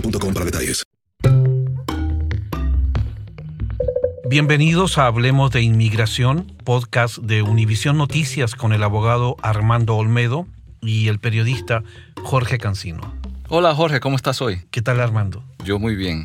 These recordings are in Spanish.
boostmobile.com para detalles. Bienvenidos a Hablemos de Inmigración, podcast de Univisión Noticias con el abogado Armando Olmedo y el periodista Jorge Cancino. Hola Jorge, ¿cómo estás hoy? ¿Qué tal Armando? Yo muy bien.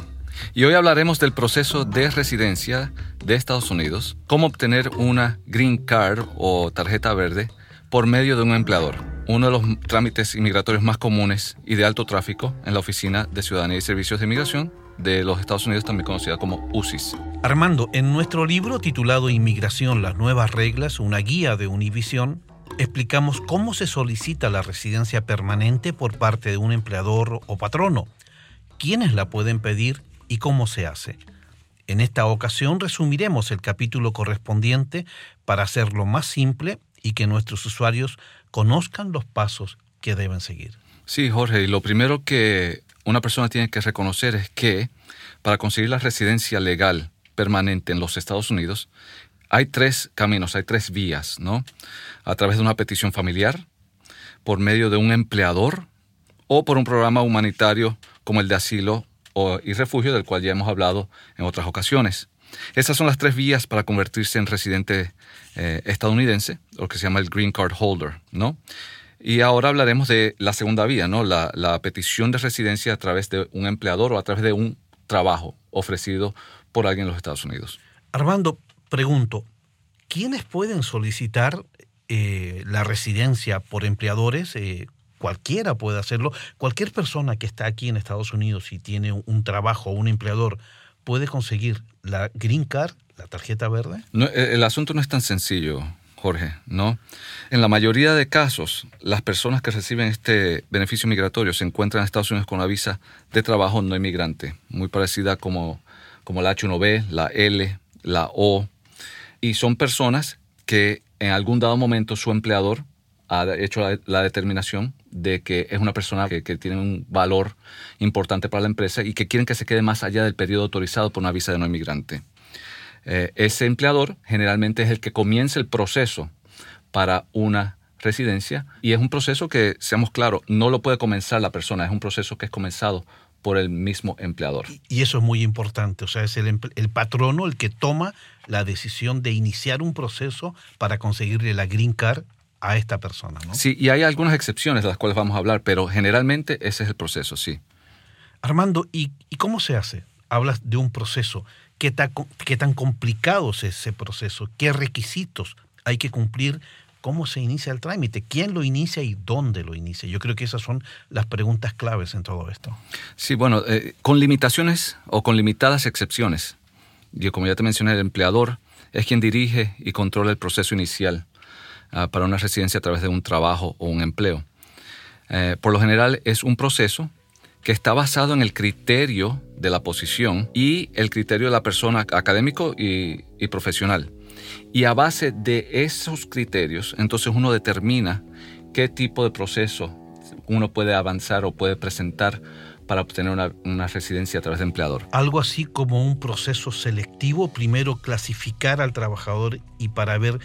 Y hoy hablaremos del proceso de residencia de Estados Unidos, cómo obtener una green card o tarjeta verde por medio de un empleador, uno de los trámites inmigratorios más comunes y de alto tráfico en la Oficina de Ciudadanía y Servicios de Inmigración de los Estados Unidos, también conocida como UCIS. Armando, en nuestro libro titulado Inmigración, las nuevas reglas, una guía de Univisión, explicamos cómo se solicita la residencia permanente por parte de un empleador o patrono, quiénes la pueden pedir y cómo se hace. En esta ocasión resumiremos el capítulo correspondiente para hacerlo más simple y que nuestros usuarios conozcan los pasos que deben seguir. Sí, Jorge, y lo primero que una persona tiene que reconocer es que para conseguir la residencia legal permanente en los Estados Unidos, hay tres caminos, hay tres vías, ¿no? A través de una petición familiar, por medio de un empleador o por un programa humanitario como el de asilo y refugio, del cual ya hemos hablado en otras ocasiones. Esas son las tres vías para convertirse en residente eh, estadounidense, lo que se llama el Green Card Holder, ¿no? Y ahora hablaremos de la segunda vía, ¿no? La, petición de residencia a través de un empleador o a través de un trabajo ofrecido por alguien en los Estados Unidos. Armando, pregunto, ¿quiénes pueden solicitar eh, la residencia por empleadores? Eh, cualquiera puede hacerlo. Cualquier persona que está aquí en Estados Unidos y tiene un trabajo o un empleador puede conseguir la Green Card, la tarjeta verde. No, eh, el asunto no es tan sencillo, Jorge, ¿no? En la mayoría de casos, las personas que reciben este beneficio migratorio se encuentran en Estados Unidos con una visa de trabajo no inmigrante, muy parecida como, como la H1B, la L, la O, y son personas que en algún dado momento su empleador ha hecho la, la determinación de que es una persona que, tiene un valor importante para la empresa y que quieren que se quede más allá del periodo autorizado por una visa de no inmigrante. Eh, ese empleador generalmente es el que comienza el proceso para una residencia y es un proceso que, seamos claros, no lo puede comenzar la persona, es un proceso que es comenzado por el mismo empleador. Y eso es muy importante, o sea, es el, el, patrono el que toma la decisión de iniciar un proceso para conseguirle la green card a esta persona, ¿no? Sí, y hay algunas excepciones de las cuales vamos a hablar, pero generalmente ese es el proceso, sí. Armando, ¿y, y cómo se hace? Hablas de un proceso. ¿Qué, ta, ¿Qué tan complicado es ese proceso? ¿Qué requisitos hay que cumplir cómo se inicia el trámite, quién lo inicia y dónde lo inicia. Yo creo que esas son las preguntas claves en todo esto. Sí, bueno, eh, con limitaciones o con limitadas excepciones. Yo, como ya te mencioné, el empleador es quien dirige y controla el proceso inicial ah, para una residencia a través de un trabajo o un empleo. Eh, por lo general es un proceso que está basado en el criterio de la posición y el criterio de la persona académico y, profesional. Y a base de esos criterios, entonces uno determina qué tipo de proceso uno puede avanzar o puede presentar para obtener una, una, residencia a través de empleador. Algo así como un proceso selectivo, primero clasificar al trabajador y para ver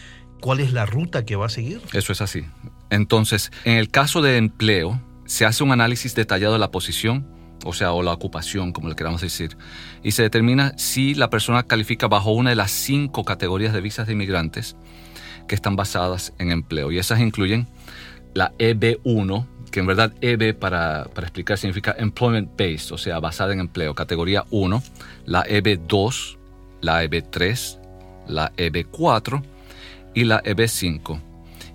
cuál es la ruta que va a seguir. Eso es así. Entonces, en el caso de empleo, se hace un análisis detallado de la posición, o sea, o la ocupación, como le queramos decir, y se determina si la persona califica bajo una de las cinco categorías de visas de inmigrantes que están basadas en empleo. Y esas incluyen la EB1, que en verdad EB para, para explicar significa Employment Based, o sea, basada en empleo, categoría 1, la EB2, la EB3, la EB4 y la EB5.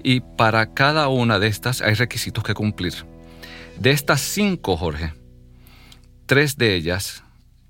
Y para cada una de estas hay requisitos que cumplir. De estas cinco, Jorge, tres de ellas,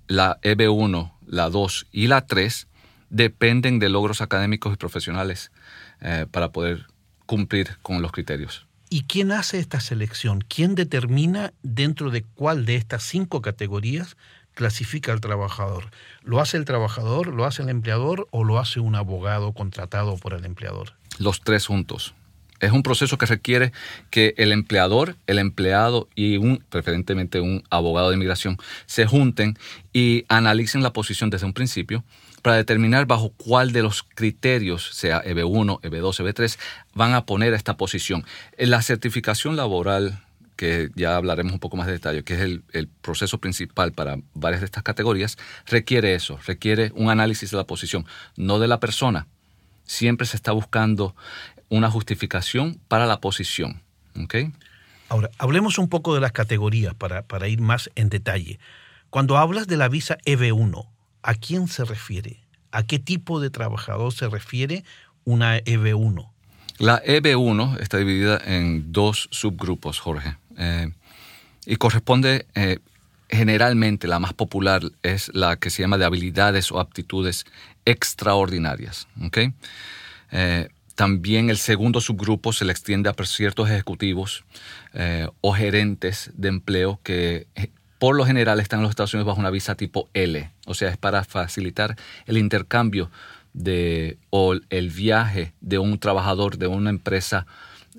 la EB1, la 2 y la 3, dependen de logros académicos y profesionales eh, para poder cumplir con los criterios. ¿Y quién hace esta selección? ¿Quién determina dentro de cuál de estas cinco categorías clasifica al trabajador? ¿Lo hace el trabajador, lo hace el empleador o lo hace un abogado contratado por el empleador? Los tres juntos. Es un proceso que requiere que el empleador, el empleado y un, preferentemente un abogado de inmigración, se junten y analicen la posición desde un principio para determinar bajo cuál de los criterios, sea EB1, EB2, EB3, van a poner esta posición. La certificación laboral, que ya hablaremos un poco más de detalle, que es el, el, proceso principal para varias de estas categorías, requiere eso, requiere un análisis de la posición, no de la persona. Siempre se está buscando una justificación para la posición. ¿okay? Ahora, hablemos un poco de las categorías para, para ir más en detalle. Cuando hablas de la visa EB1, ¿a quién se refiere? ¿A qué tipo de trabajador se refiere una EB1? La EB1 está dividida en dos subgrupos, Jorge, eh, y corresponde eh, generalmente, la más popular es la que se llama de habilidades o aptitudes extraordinarias. Eh, también el segundo subgrupo se le extiende a ciertos ejecutivos o gerentes de empleo que por lo general están en los Estados Unidos bajo una visa tipo L, o sea, es para facilitar el intercambio de, o el viaje de un trabajador de una empresa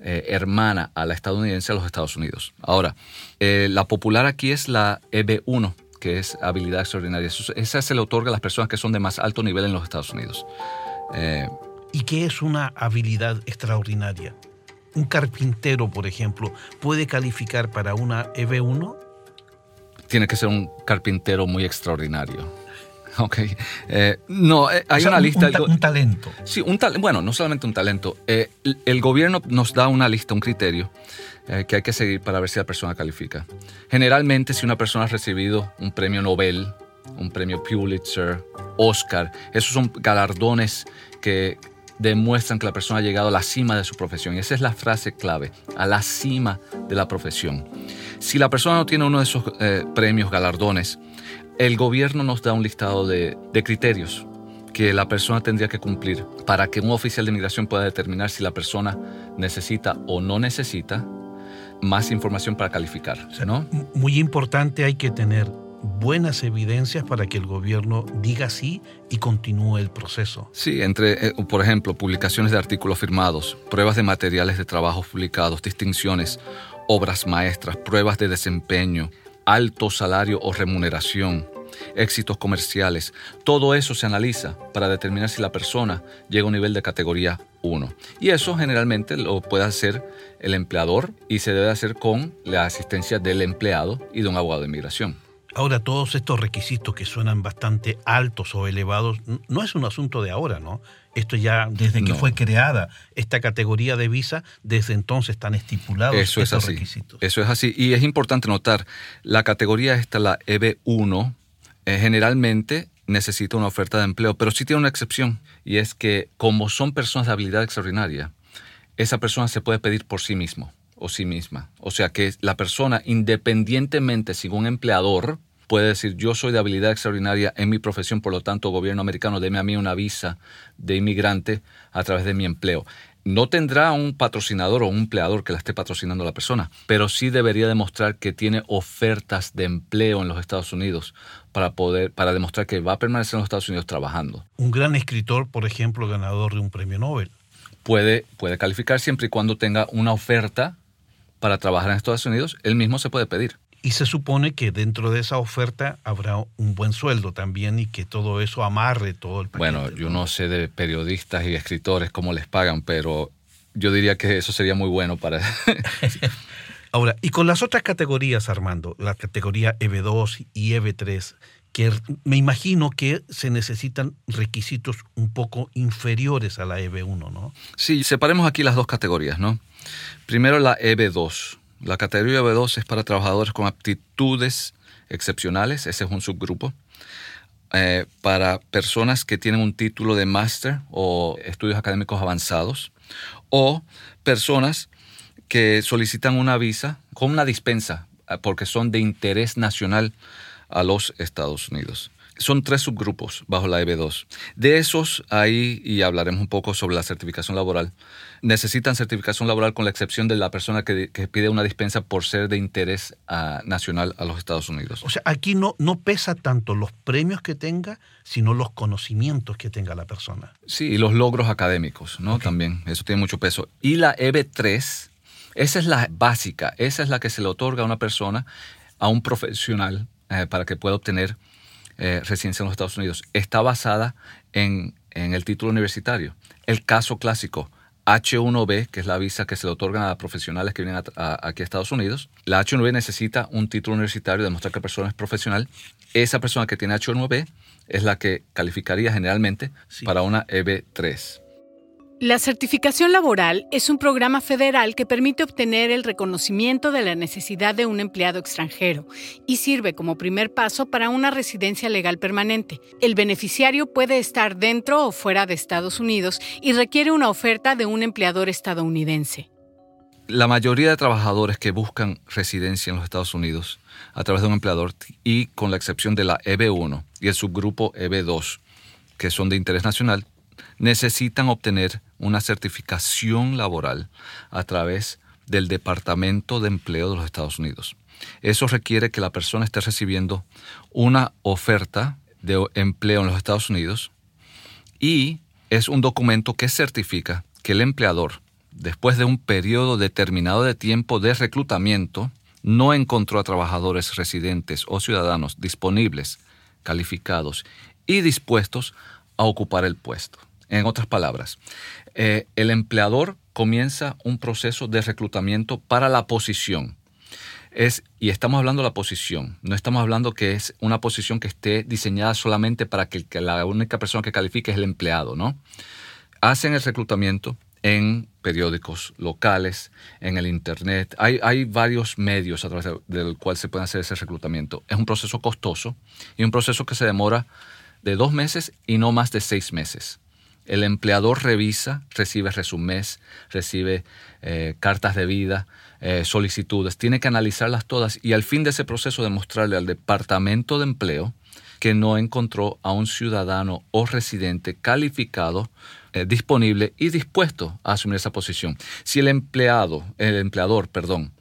eh, hermana a la estadounidense a los Estados Unidos. Ahora, eh, la popular aquí es la EB1, que es habilidad extraordinaria. Esa se le otorga a las personas que son de más alto nivel en los Estados Unidos. Eh, ¿Y qué es una habilidad extraordinaria? ¿Un carpintero, por ejemplo, puede calificar para una EB1? tiene que ser un carpintero muy extraordinario. Ok. Eh, no, eh, hay o sea, una un, lista. Un, ta un, talento. Sí, un talento. Bueno, no solamente un talento. Eh, el gobierno nos da una lista, un criterio que hay que seguir para ver si la persona califica. Generalmente, si una persona ha recibido un premio Nobel, un premio Pulitzer, Oscar, esos son galardones que demuestran que la persona ha llegado a la cima de su profesión. Y esa es la frase clave, a la cima de la profesión. Si la persona no tiene uno de esos premios, galardones, el gobierno nos da un listado de, de, criterios que la persona tendría que cumplir para que un oficial de inmigración pueda determinar si la persona necesita o no necesita más información para calificar. ¿no? Muy importante, hay que tener buenas evidencias para que el gobierno diga sí y continúe el proceso. Sí, entre, eh, por ejemplo, publicaciones de artículos firmados, pruebas de materiales de trabajo publicados, distinciones, obras maestras, pruebas de desempeño, alto salario o remuneración, éxitos comerciales. Todo eso se analiza para determinar si la persona llega a un nivel de categoría 1. Y eso generalmente lo puede hacer el empleador y se debe hacer con la asistencia del empleado y de un abogado de inmigración. Ahora, todos estos requisitos que suenan bastante altos o elevados, no es un asunto de ahora, ¿no? Esto ya desde que no. fue creada esta categoría de visa, desde entonces están estipulados Eso estos es así. requisitos. Eso es así. Y es importante notar, la categoría esta, la EB1, eh, generalmente necesita una oferta de empleo, pero sí tiene una excepción, y es que como son personas de habilidad extraordinaria, esa persona se puede pedir por sí mismo o sí misma. O sea que la persona, independientemente si un empleador, puede decir, yo soy de habilidad extraordinaria en mi profesión, por lo tanto, gobierno americano, deme a mí una visa de inmigrante a través de mi empleo. No tendrá un patrocinador o un empleador que la esté patrocinando a la persona, pero sí debería demostrar que tiene ofertas de empleo en los Estados Unidos para poder, para demostrar que va a permanecer en los Estados Unidos trabajando. Un gran escritor, por ejemplo, ganador de un premio Nobel. Puede, puede calificar siempre y cuando tenga una oferta para trabajar en Estados Unidos, él mismo se puede pedir. Y se supone que dentro de esa oferta habrá un buen sueldo también y que todo eso amarre todo el paquete. Bueno, yo no sé de periodistas y escritores cómo les pagan, pero yo diría que eso sería muy bueno para... Ahora, y con las otras categorías, Armando, la categoría EB2 y EB3, que me imagino que se necesitan requisitos un poco inferiores a la EB1, ¿no? Sí, separemos aquí las dos categorías, ¿no? Primero la EB2 la categoría B2 es para trabajadores con aptitudes excepcionales, ese es un subgrupo. Eh, para personas que tienen un título de máster o estudios académicos avanzados, o personas que solicitan una visa con una dispensa eh, porque son de interés nacional a los Estados Unidos. Son tres subgrupos bajo la EB2. De esos, ahí, y hablaremos un poco sobre la certificación laboral, necesitan certificación laboral con la excepción de la persona que, pide una dispensa por ser de interés ah, nacional a los Estados Unidos. O sea, aquí no, no pesa tanto los premios que tenga, sino los conocimientos que tenga la persona. Sí, y los logros académicos, ¿no? También, eso tiene mucho peso. Y la EB3, esa es la básica, esa es la que se le otorga a una persona, a un profesional, eh, para que pueda obtener eh, residencia en los Estados Unidos. Está basada en, en el título universitario. El caso clásico, H1B, que es la visa que se le otorgan a profesionales que vienen aquí a Estados Unidos. La H1B necesita un título universitario, demostrar que la persona es profesional. Esa persona que tiene H1B es la que calificaría generalmente para una EB3. La certificación laboral es un programa federal que permite obtener el reconocimiento de la necesidad de un empleado extranjero y sirve como primer paso para una residencia legal permanente. El beneficiario puede estar dentro o fuera de Estados Unidos y requiere una oferta de un empleador estadounidense. La mayoría de trabajadores que buscan residencia en los Estados Unidos a través de un empleador y con la excepción de la EB1 y el subgrupo EB2, que son de interés nacional, necesitan obtener una certificación laboral a través del Departamento de Empleo de los Estados Unidos. Eso requiere que la persona esté recibiendo una oferta de empleo en los Estados Unidos y es un documento que certifica que el empleador, después de un periodo determinado de tiempo de reclutamiento, no encontró a trabajadores residentes o ciudadanos disponibles, calificados y dispuestos a ocupar el puesto. En otras palabras, eh, el empleador comienza un proceso de reclutamiento para la posición. Es, y estamos hablando de la posición, no estamos hablando que es una posición que esté diseñada solamente para que, la única persona que califique es el empleado, ¿no? Hacen el reclutamiento en periódicos locales, en el Internet. Hay, varios medios a través del cual se puede hacer ese reclutamiento. Es un proceso costoso y un proceso que se demora de dos meses y no más de seis meses. El empleador revisa, recibe resumés, recibe eh, cartas de vida, eh, solicitudes, tiene que analizarlas todas y al fin de ese proceso demostrarle al Departamento de Empleo que no encontró a un ciudadano o residente calificado, eh, disponible y dispuesto a asumir esa posición. Si el empleado, el empleador, perdón,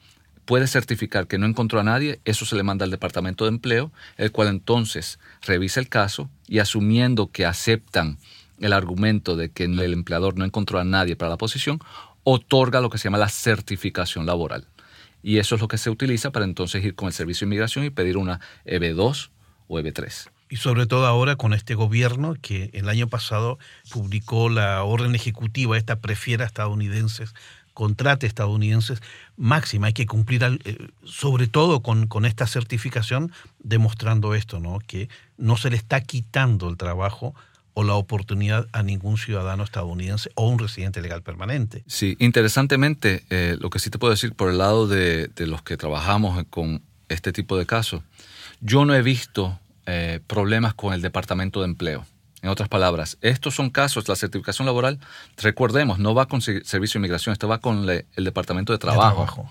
puede certificar que no encontró a nadie, eso se le manda al Departamento de Empleo, el cual entonces revisa el caso y asumiendo que aceptan el argumento de que el empleador no encontró a nadie para la posición, otorga lo que se llama la certificación laboral. Y eso es lo que se utiliza para entonces ir con el Servicio de Inmigración y pedir una EB2 o EB3. Y sobre todo ahora con este gobierno que el año pasado publicó la orden ejecutiva, esta prefiera estadounidenses, contrate estadounidenses máxima. Hay que cumplir eh, sobre todo con, con, esta certificación demostrando esto, ¿no? que no se le está quitando el trabajo o la oportunidad a ningún ciudadano estadounidense o un residente legal permanente. Sí, interesantemente, eh, lo que sí te puedo decir por el lado de, los que trabajamos con este tipo de casos, yo no he visto eh, problemas con el Departamento de Empleo En otras palabras, estos son casos, la certificación laboral, recordemos, no va con Servicio de Inmigración, esto va con el Departamento de trabajo.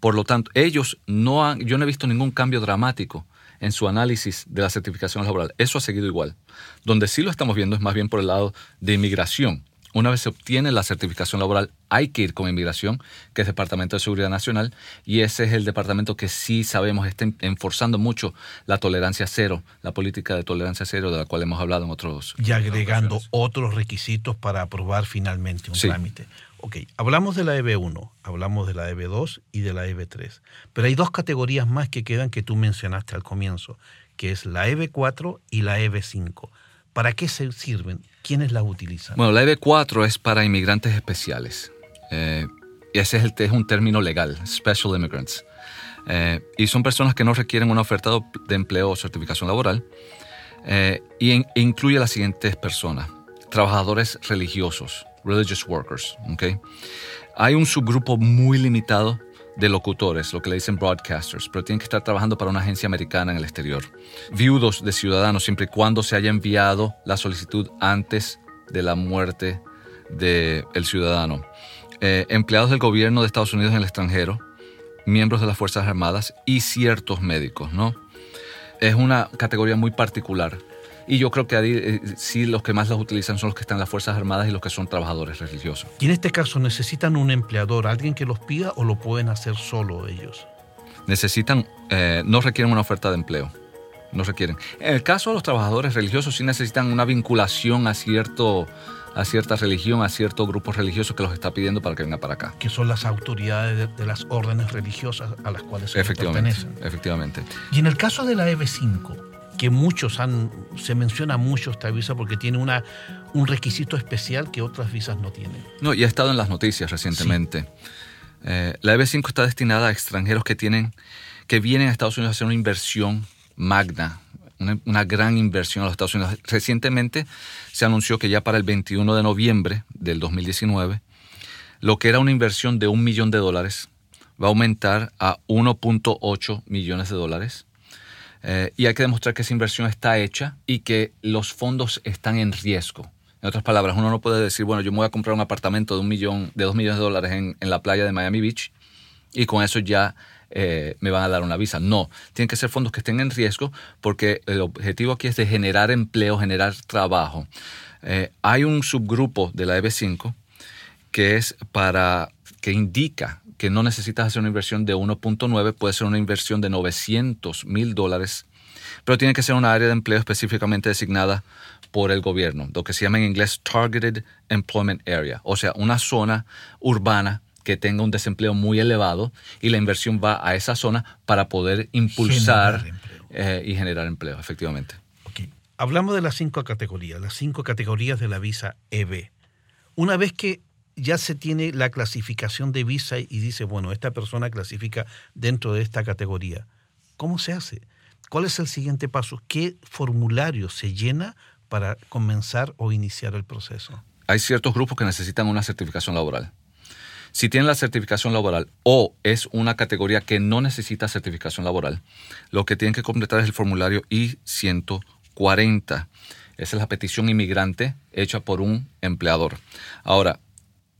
Por lo tanto, ellos no han, yo no he visto ningún cambio dramático en su análisis de la certificación laboral. Eso ha seguido igual. Donde sí lo estamos viendo es más bien por el lado de inmigración. Una vez se obtiene la certificación laboral, hay que ir con inmigración, que es Departamento de Seguridad Nacional, y ese es el departamento que sí sabemos está enforzando mucho la tolerancia cero, la política de tolerancia cero de la cual hemos hablado en otros. Y agregando otros requisitos para aprobar finalmente un trámite. Ok, hablamos de la EB1, hablamos de la EB2 y de la EB3, pero hay dos categorías más que quedan que tú mencionaste al comienzo, que es la EB4 y la EB5. ¿Para qué se sirven? ¿Quiénes las utilizan? Bueno, la EB4 es para inmigrantes especiales. Eh, ese es, el, es un término legal, Special Immigrants. Eh, y son personas que no requieren una oferta de empleo o certificación laboral. Eh, y incluye las siguientes personas. Trabajadores religiosos, religious workers. ¿okay? Hay un subgrupo muy limitado de locutores, lo que le dicen broadcasters, pero tienen que estar trabajando para una agencia americana en el exterior. Viudos de ciudadanos, siempre y cuando se haya enviado la solicitud antes de la muerte del ciudadano. Eh, empleados del gobierno de Estados Unidos en el extranjero, miembros de las Fuerzas Armadas y ciertos médicos, ¿no? Es una categoría muy particular y yo creo que ahí, eh, sí los que más las utilizan son los que están en las Fuerzas Armadas y los que son trabajadores religiosos. Y en este caso, ¿necesitan un empleador, alguien que los pida o lo pueden hacer solo ellos? Necesitan, eh, no requieren una oferta de empleo. No requieren. En el caso de los trabajadores religiosos, sí necesitan una vinculación a cierto a cierta religión, a cierto grupo religioso que los está pidiendo para que venga para acá. Que son las autoridades de, las órdenes religiosas a las cuales se efectivamente, pertenecen. Efectivamente. Y en el caso de la EB5, que muchos han, se menciona mucho esta visa porque tiene una, un requisito especial que otras visas no tienen. No, y ha estado en las noticias recientemente. Eh, la EB5 está destinada a extranjeros que tienen, que vienen a Estados Unidos a hacer una inversión magna, una, una, gran inversión a los Estados Unidos. Recientemente se anunció que ya para el 21 de noviembre del 2019, lo que era una inversión de un millón de dólares va a aumentar a 1.8 millones de dólares eh, y hay que demostrar que esa inversión está hecha y que los fondos están en riesgo. En otras palabras, uno no puede decir, bueno, yo me voy a comprar un apartamento de un millón, de dos millones de dólares en, la playa de Miami Beach y con eso ya eh, me van a dar una visa. No, tienen que ser fondos que estén en riesgo porque el objetivo aquí es de generar empleo, generar trabajo. Eh, hay un subgrupo de la EB5 que es para que indica que no necesitas hacer una inversión de 1.9, puede ser una inversión de 900 mil dólares, pero tiene que ser una área de empleo específicamente designada por el gobierno, lo que se llama en inglés Targeted Employment Area, o sea, una zona urbana que tenga un desempleo muy elevado y la inversión va a esa zona para poder impulsar eh, y generar empleo, efectivamente. Okay. Hablamos de las cinco categorías, las cinco categorías de la visa EB. Una vez que ya se tiene la clasificación de visa y dice, bueno, esta persona clasifica dentro de esta categoría. ¿Cómo se hace? ¿Cuál es el siguiente paso? ¿Qué formulario se llena para comenzar o iniciar el proceso? Hay ciertos grupos que necesitan una certificación laboral. Si tienen la certificación laboral o es una categoría que no necesita certificación laboral, lo que tienen que completar es el formulario I-140. Esa es la petición inmigrante hecha por un empleador. Ahora,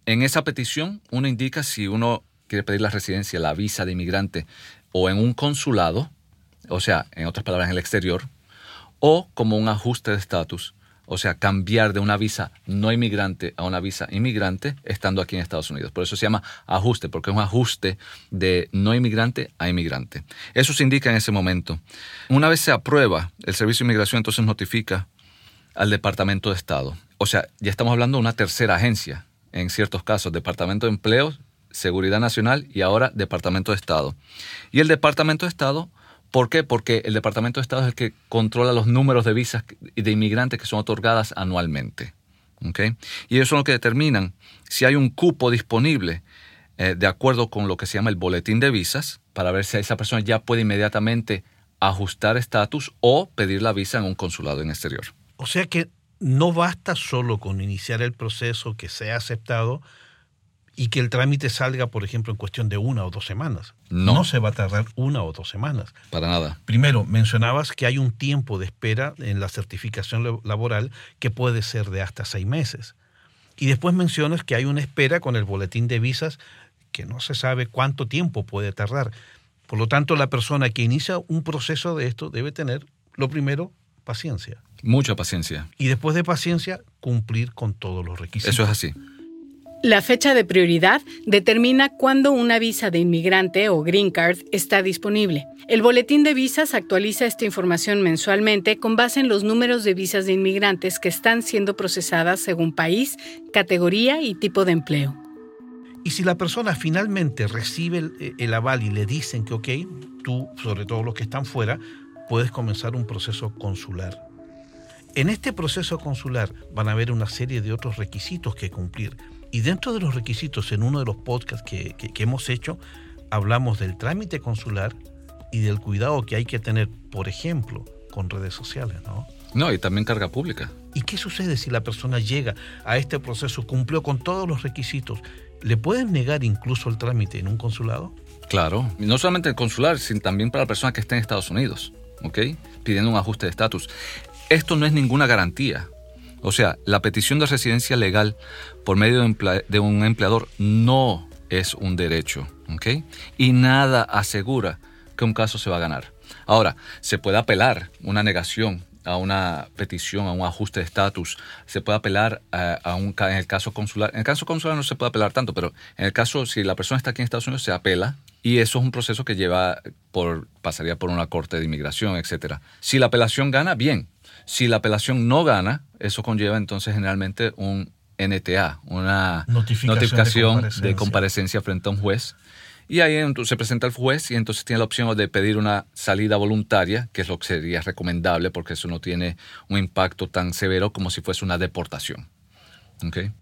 en esa petición uno indica si uno quiere pedir la residencia, la visa de inmigrante o en un consulado, o sea, en otras palabras, en el exterior, o como un ajuste de estatus, o sea, cambiar de una visa no inmigrante a una visa inmigrante estando aquí en Estados Unidos. Por eso se llama ajuste, porque es un ajuste de no inmigrante a inmigrante. Eso se indica en ese momento. Una vez se aprueba, el Servicio de Inmigración entonces notifica al Departamento de Estado. O sea, ya estamos hablando de una tercera agencia en ciertos casos, Departamento de Empleo, Seguridad Nacional y ahora Departamento de Estado. Y el Departamento de Estado, ¿por qué? Porque el Departamento de Estado es el que controla los números de visas de inmigrantes que son otorgadas anualmente. ¿okay? Y ellos son los que determinan si hay un cupo disponible eh, de acuerdo con lo que se llama el boletín de visas, para ver si esa persona ya puede inmediatamente ajustar estatus o pedir la visa en un consulado en exterior. O sea que no basta solo con iniciar el proceso que sea aceptado y que el trámite salga, por ejemplo, en cuestión de una o dos semanas. No. No se va a tardar una o dos semanas. Para nada. Primero, mencionabas que hay un tiempo de espera en la certificación laboral que puede ser de hasta seis meses. Y después mencionas que hay una espera con el boletín de visas que no se sabe cuánto tiempo puede tardar. Por lo tanto, la persona que inicia un proceso de esto debe tener, lo primero, paciencia. Mucha paciencia. Y después de paciencia, cumplir con todos los requisitos. Eso es así. La fecha de prioridad determina cuándo una visa de inmigrante o green card está disponible. El boletín de visas actualiza esta información mensualmente con base en los números de visas de inmigrantes que están siendo procesadas según país, categoría y tipo de empleo. Y si la persona finalmente recibe el, el aval y le dicen que, ok, tú, sobre todo los que están fuera, puedes comenzar un proceso consular. En este proceso consular van a haber una serie de otros requisitos que cumplir. Y dentro de los requisitos, en uno de los podcasts que, que- que hemos hecho, hablamos del trámite consular y del cuidado que hay que tener, por ejemplo, con redes sociales, ¿no? No, y también carga pública. ¿Y qué sucede si la persona llega a este proceso, cumplió con todos los requisitos? ¿Le pueden negar incluso el trámite en un consulado? Claro. Y no solamente el consular, sino también para la persona que está en Estados Unidos, ¿ok? Pidiendo un ajuste de estatus. Esto no es ninguna garantía. O sea, la petición de residencia legal por medio de, un empleador no es un derecho, ¿ok? Y nada asegura que un caso se va a ganar. Ahora, se puede apelar una negación a una petición, a un ajuste de estatus, se puede apelar a, un en el caso consular. En el caso consular no se puede apelar tanto, pero en el caso si la persona está aquí en Estados Unidos se apela y eso es un proceso que lleva por pasaría por una corte de inmigración, etcétera. Si la apelación gana, bien. Si la apelación no gana, eso conlleva entonces generalmente un NTA, una Notificación de notificación de comparecencia. comparecencia frente a un juez. Y ahí entonces se presenta el juez y entonces tiene la opción de pedir una salida voluntaria, que es lo que sería recomendable porque eso no tiene un impacto tan severo como si fuese una deportación.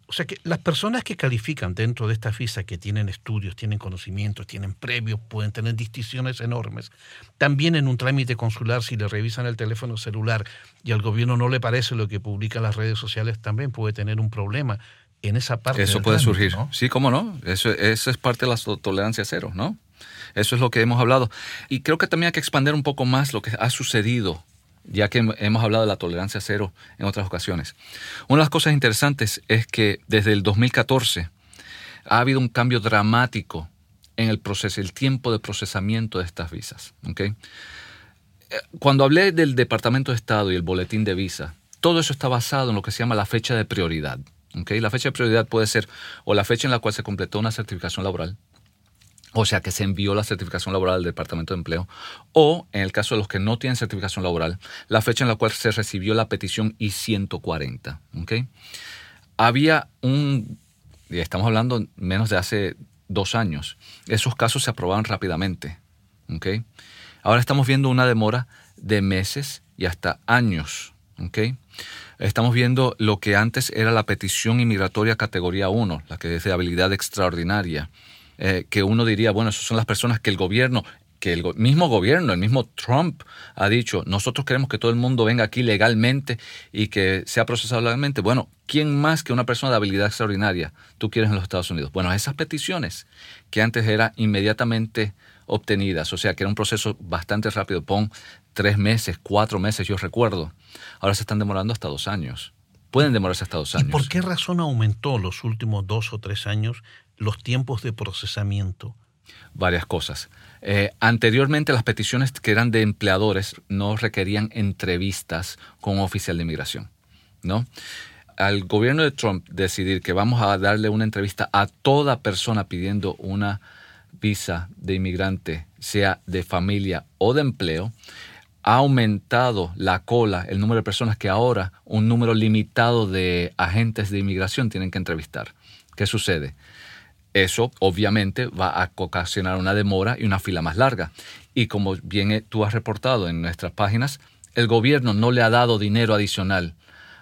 O sea que las personas que califican dentro de esta visa, que tienen estudios, tienen conocimientos, tienen previos, pueden tener distinciones enormes, también en un trámite consular, si le revisan el teléfono celular y al gobierno no le parece lo que publican las redes sociales, también puede tener un problema en esa parte. Eso puede trámite, surgir. ¿no? Sí, cómo no. Eso, eso es parte de la tolerancia cero, ¿no? Eso es lo que hemos hablado. Y creo que también hay que expandir un poco más lo que ha sucedido, ya que hem- hemos hablado de la tolerancia cero en otras ocasiones. Una de las cosas interesantes es que desde el 2014 ha habido un cambio dramático en el proceso, el tiempo de procesamiento de estas visas. ¿ok? Eh, Cuando hablé del Departamento de Estado y el boletín de visa, todo eso está basado en lo que se llama la fecha de prioridad. ¿ok? La fecha de prioridad puede ser o la fecha en la cual se completó una certificación laboral, o sea que se envió la certificación laboral al Departamento de Empleo, o en el caso de los que no tienen certificación laboral, la fecha en la cual se recibió la petición I-140. ¿ok? Había un, estamos hablando menos de hace dos años, esos casos se aprobaban rápidamente. ¿ok? Ahora estamos viendo una demora de meses y hasta años. ¿ok? Estamos viendo lo que antes era la petición inmigratoria categoría 1, la que es de habilidad extraordinaria, eh, que uno diría, bueno, esas son las personas que el gobierno, que el mismo gobierno, el mismo Trump ha dicho, nosotros queremos que todo el mundo venga aquí legalmente y que sea procesado legalmente. Bueno, ¿quién más que una persona de habilidad extraordinaria tú quieres en los Estados Unidos? Bueno, esas peticiones que antes eran inmediatamente obtenidas, o sea que era un proceso bastante rápido, pon tres meses, cuatro meses, yo recuerdo, ahora se están demorando hasta dos años. Pueden demorarse hasta dos ¿Y años. por qué razón aumentó los últimos dos o tres años los tiempos de procesamiento? varias cosas. Eh, anteriormente las peticiones que eran de empleadores no requerían entrevistas con un oficial de inmigración, ¿no? Al gobierno de Trump decidir que vamos a darle una entrevista a toda persona pidiendo una visa de inmigrante, sea de familia o de empleo, ha aumentado la cola, el número de personas que ahora un número limitado de agentes de inmigración tienen que entrevistar. ¿Qué sucede? Eso obviamente va a ocasionar una demora y una fila más larga. Y como bien eh, tú has reportado en nuestras páginas, el gobierno no le ha dado dinero adicional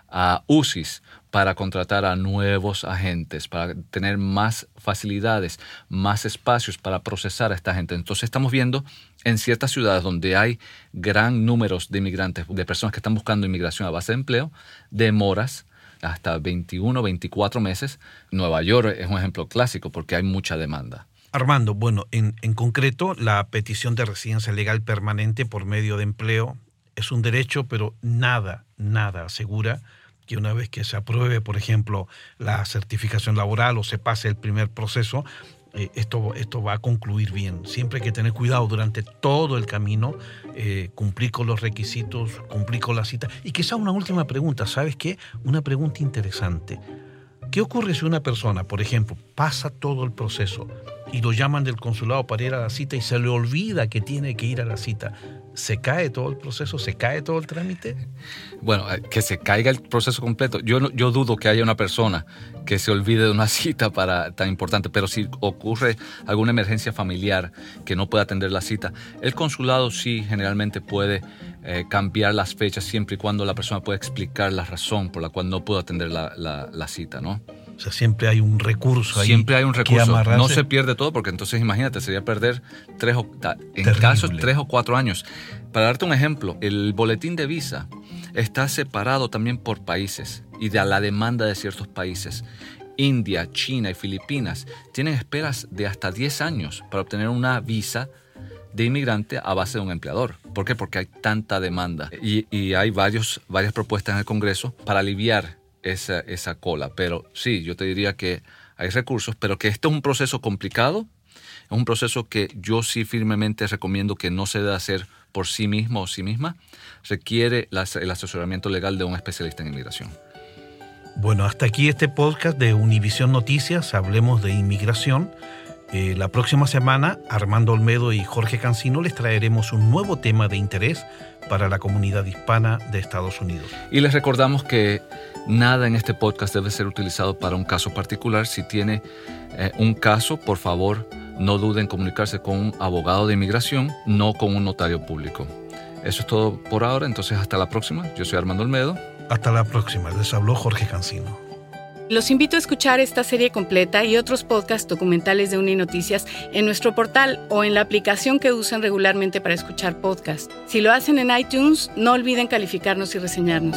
a UCIS para contratar a nuevos agentes, para tener más facilidades, más espacios para procesar a esta gente. Entonces estamos viendo en ciertas ciudades donde hay gran números de inmigrantes, de personas que están buscando inmigración a base de empleo, demoras hasta 21, 24 meses. Nueva York es un ejemplo clásico porque hay mucha demanda. Armando, bueno, en, en concreto, la petición de residencia legal permanente por medio de empleo es un derecho, pero nada, nada asegura que una vez que se apruebe, por ejemplo, la certificación laboral o se pase el primer proceso, eh, esto, esto va a concluir bien. Siempre hay que tener cuidado durante todo el camino, eh, cumplir con los requisitos, cumplir con la cita. Y quizá una última pregunta, ¿sabes qué? Una pregunta interesante. ¿Qué ocurre si una persona, por ejemplo, pasa todo el proceso y lo llaman del consulado para ir a la cita y se le olvida que tiene que ir a la cita? ¿Se cae todo el proceso? ¿Se cae todo el trámite? Bueno, eh, que se caiga el proceso completo. Yo, yo dudo que haya una persona que se olvide de una cita para tan importante, pero si ocurre alguna emergencia familiar que no pueda atender la cita, el consulado sí generalmente puede eh, cambiar las fechas siempre y cuando la persona pueda explicar la razón por la cual no pudo atender la, la cita, ¿no? O sea, siempre hay un recurso ahí. Siempre hay un recurso. No se pierde todo porque entonces imagínate, sería perder tres o, en casos tres o cuatro años. Para darte un ejemplo, el boletín de visa está separado también por países y de la demanda de ciertos países. India, China y Filipinas tienen esperas de hasta 10 años para obtener una visa de inmigrante a base de un empleador. ¿Por qué? Porque hay tanta demanda. Y, y hay varios, varias propuestas en el Congreso para aliviar esa, esa cola. Pero sí, yo te diría que hay recursos, pero que esto es un proceso complicado, es un proceso que yo sí firmemente recomiendo que no se debe hacer por sí mismo o sí misma, requiere el asesoramiento legal de un especialista en inmigración. Bueno, hasta aquí este podcast de Univisión Noticias, hablemos de inmigración. Eh, la próxima semana, Armando Olmedo y Jorge Cancino les traeremos un nuevo tema de interés para la comunidad hispana de Estados Unidos. Y les recordamos que nada en este podcast debe ser utilizado para un caso particular. Si tiene eh, un caso, por favor, no duden en comunicarse con un abogado de inmigración, no con un notario público. Eso es todo por ahora, entonces hasta la próxima. Yo soy Armando Olmedo. Hasta la próxima, les habló Jorge Cancino. Los invito a escuchar esta serie completa y otros podcasts documentales de Uninoticias en nuestro portal o en la aplicación que usan regularmente para escuchar podcasts. Si lo hacen en iTunes, no olviden calificarnos y reseñarnos.